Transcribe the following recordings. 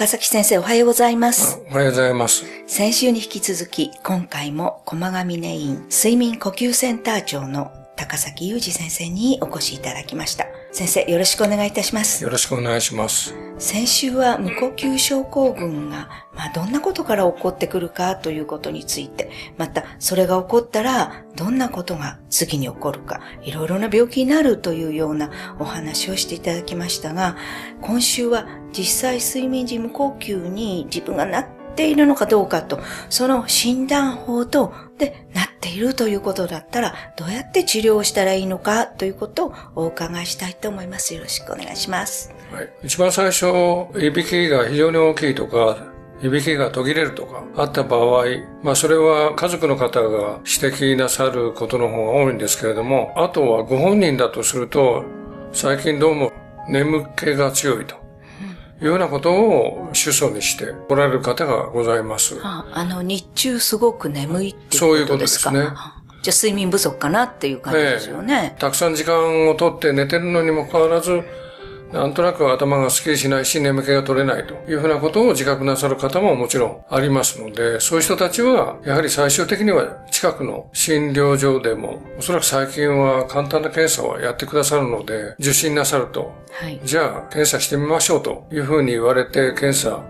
高崎先生おはようございます。おはようございます。先週に引き続き、今回も駒ヶ峰院睡眠呼吸センター長の高崎裕二先生にお越しいただきました。先生、よろしくお願いいたします。よろしくお願いします。先週は無呼吸症候群が、まあ、どんなことから起こってくるかということについて、また、それが起こったら、どんなことが次に起こるか、いろいろな病気になるというようなお話をしていただきましたが、今週は実際睡眠時無呼吸に自分がなっているのかどうかと、その診断法と、で、なっているということだったら、どうやって治療をしたらいいのかということをお伺いしたいと思います。よろしくお願いします。はい、一番最初、いびきが非常に大きいとか、いびきが途切れるとかあった場合、まあそれは家族の方が指摘なさることの方が多いんですけれども、あとはご本人だとすると、最近どうも眠気が強いと。いうようなことを主訴にしておられる方がございます。ああの、日中すごく眠いってそういうういこでかこととですすね。あじゃあ睡眠不足かなっていう感じですよね。たくさん時間をとって寝てるのにもかかわらず、なんとなく頭がスッキリしないし眠気が取れないというふうなことを自覚なさる方ももちろんありますので、そういう人たちは、やはり最終的には近くの診療所でも、おそらく最近は簡単な検査をやってくださるので、受診なさると、はい。じゃあ検査してみましょうというふうに言われて検査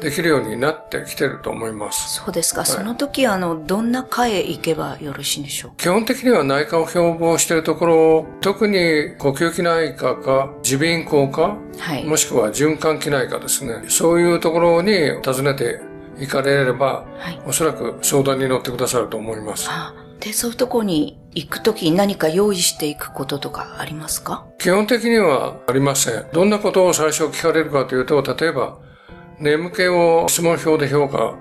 できるようになってきてると思います。そうですか。その時、あの、どんな科へ行けばよろしいんでしょうか？基本的には内科を標榜しているところ、特に呼吸器内科か、耳鼻咽喉科、はい。もしくは循環器内科ですね。そういうところに訪ねて行かれれば、はい。おそらく相談に乗ってくださると思います。あで、そういうとこに行く時に何か用意していくこととかありますか？基本的にはありません。どんなことを最初聞かれるかというと、例えば、眠気を質問票で評価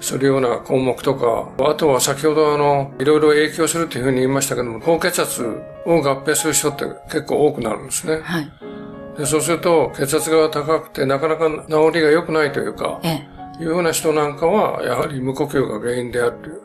するような項目とか、あとは先ほどあの、いろいろ影響するというふうに言いましたけども、高血圧を合併する人って結構多くなるんですね。はい。でそうすると、血圧が高くてなかなか治りが良くないというか、ええ。いうような人なんかは、やはり無呼吸が原因であるという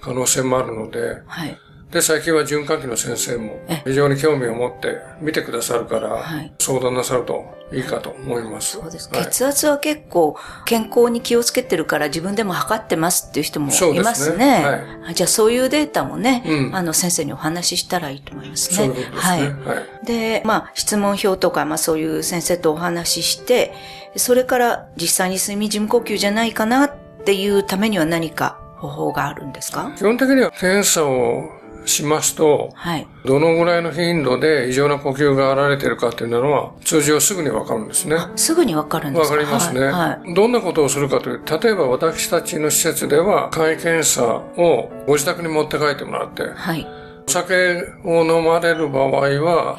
可能性もあるので、はい。で、最近は循環器の先生もえ非常に興味を持って見てくださるから、はい相談なさるといいかと思います。そうです。はい血圧は結構健康に気をつけてるから自分でも測ってますっていう人もそうですねいますね。はいあじゃあそういうデータもね、うんあの先生にお話ししたらいいと思いますね。そういうことですね。はい。はい。で、まあ、質問票とか、まあ、そういう先生とお話しして、それから実際に睡眠時無呼吸じゃないかなっていうためには何か方法があるんですか？基本的には検査をしますと、はい。どのぐらいの頻度で異常な呼吸が現れているかというのは通常すぐにわかるんですね。すぐにわかるんですわかかりますね、はい。はいどんなことをするかというと、例えば私たちの施設では簡易検査をご自宅に持って帰ってもらって、はい。お酒を飲まれる場合は、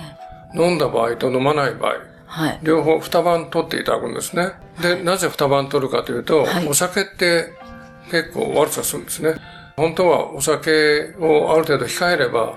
飲んだ場合と飲まない場合、はい。両方二晩取っていただくんですね。で、なぜ二晩取るかというと、はいお酒って結構悪さするんですね。本当はお酒をある程度控えれば、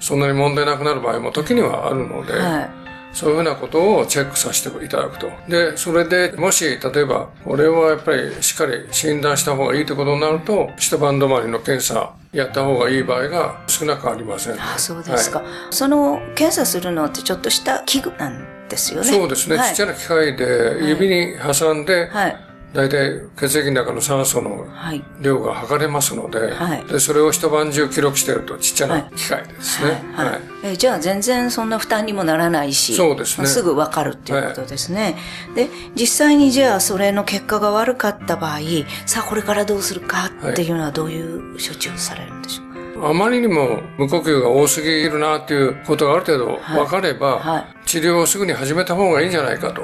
そんなに問題なくなる場合も時にはあるので、はい。そういうふうなことをチェックさせていただくと。で、それでもし、例えば、これはやっぱりしっかり診断した方がいいということになると、一晩止まりの検査やった方がいい場合が少なくありません。あ、そうですか。はいその、検査するのってちょっとした器具なんですよね。そうですね、はいちっちゃな機械で指に挟んで、はい。大体血液の中の酸素のはい。量が測れますので、はいでそれを一晩中記録しているとちっちゃはない機械でですね。はい。はい。えじゃあ全然そんな負担にもならないし。そうですねまあすぐわかるっていうことですね。で、実際にじゃあそれの結果が悪かった場合、さあこれからどうするかっていうのはどういう処置をされるんでしょうか、あまりにも無呼吸が多すぎるなっていうことがある程度分かれば、はい治療をすぐに始めた方がいいんじゃないかと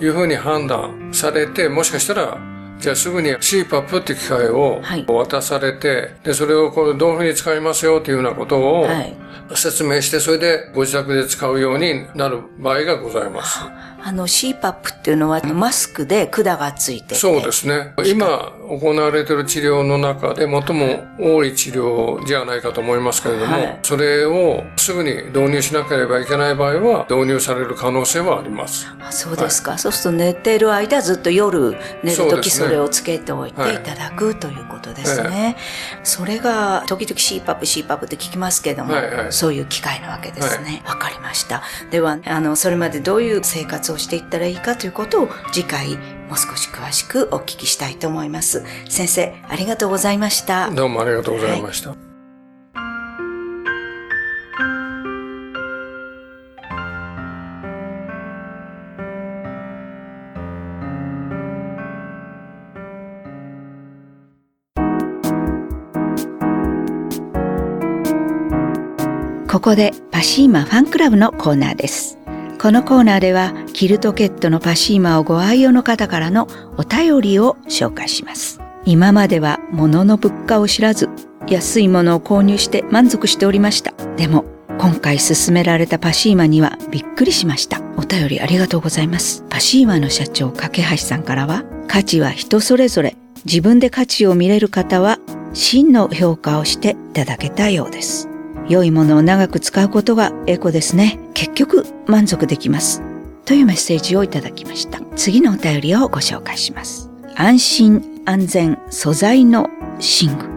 いうふうに判断されて、もしかしたら、じゃあすぐに CPAP っていう機械をはい。渡されて、で、それをこれどういうふうに使いますよというようなことをはい説明して、それでご自宅で使うようになる場合がございます。あの CPAP っていうのはマスクで管がついてて。そうですね。今行われている治療の中で最も多い治療じゃないかと思いますけれども、はいそれをすぐに導入しなければいけない場合は導入される可能性はあります。あそうですか、そうすると寝ている間ずっと夜寝るそうですねときそれをつけておいてはいいただくということですね。それが時々 CPAP、CPAP って聞きますけども、はいはいそういう機会なわけですね。わ、かりました。では、あの、それまでどういう生活をしていったらいいかということを次回もう少し詳しくお聞きしたいと思います。先生、ありがとうございました。どうもありがとうございました。ここでパシーマファンクラブのコーナーです。このコーナーではキルトケットのパシーマをご愛用の方からのお便りを紹介します。今までは物の物価を知らず安いものを購入して満足しておりました。でも今回勧められたパシーマにはびっくりしました。お便りありがとうございます。パシーマの社長、架橋さんからは価値は人それぞれ自分で価値を見れる方は真の評価をしていただけたようです。良いものを長く使うことがエコですね。結局満足できます。というメッセージをいただきました。次のお便りをご紹介します。安心安全素材の寝具。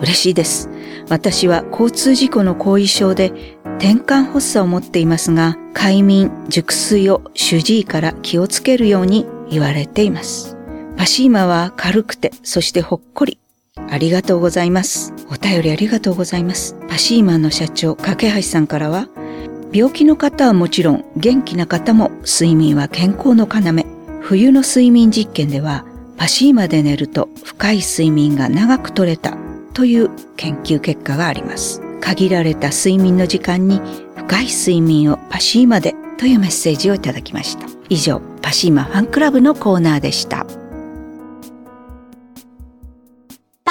嬉しいです。私は交通事故の後遺症で転換発作を持っていますが、快眠、熟睡を主治医から気をつけるように言われています。パシーマは軽くて、そしてほっこり。ありがとうございます。お便りありがとうございます。パシーマンの社長、架橋さんからは、病気の方はもちろん、元気な方も睡眠は健康の要。冬の睡眠実験では、パシーマで寝ると深い睡眠が長く取れたという研究結果があります。限られた睡眠の時間に深い睡眠をパシーマでというメッセージをいただきました。以上、パシーマファンクラブのコーナーでした。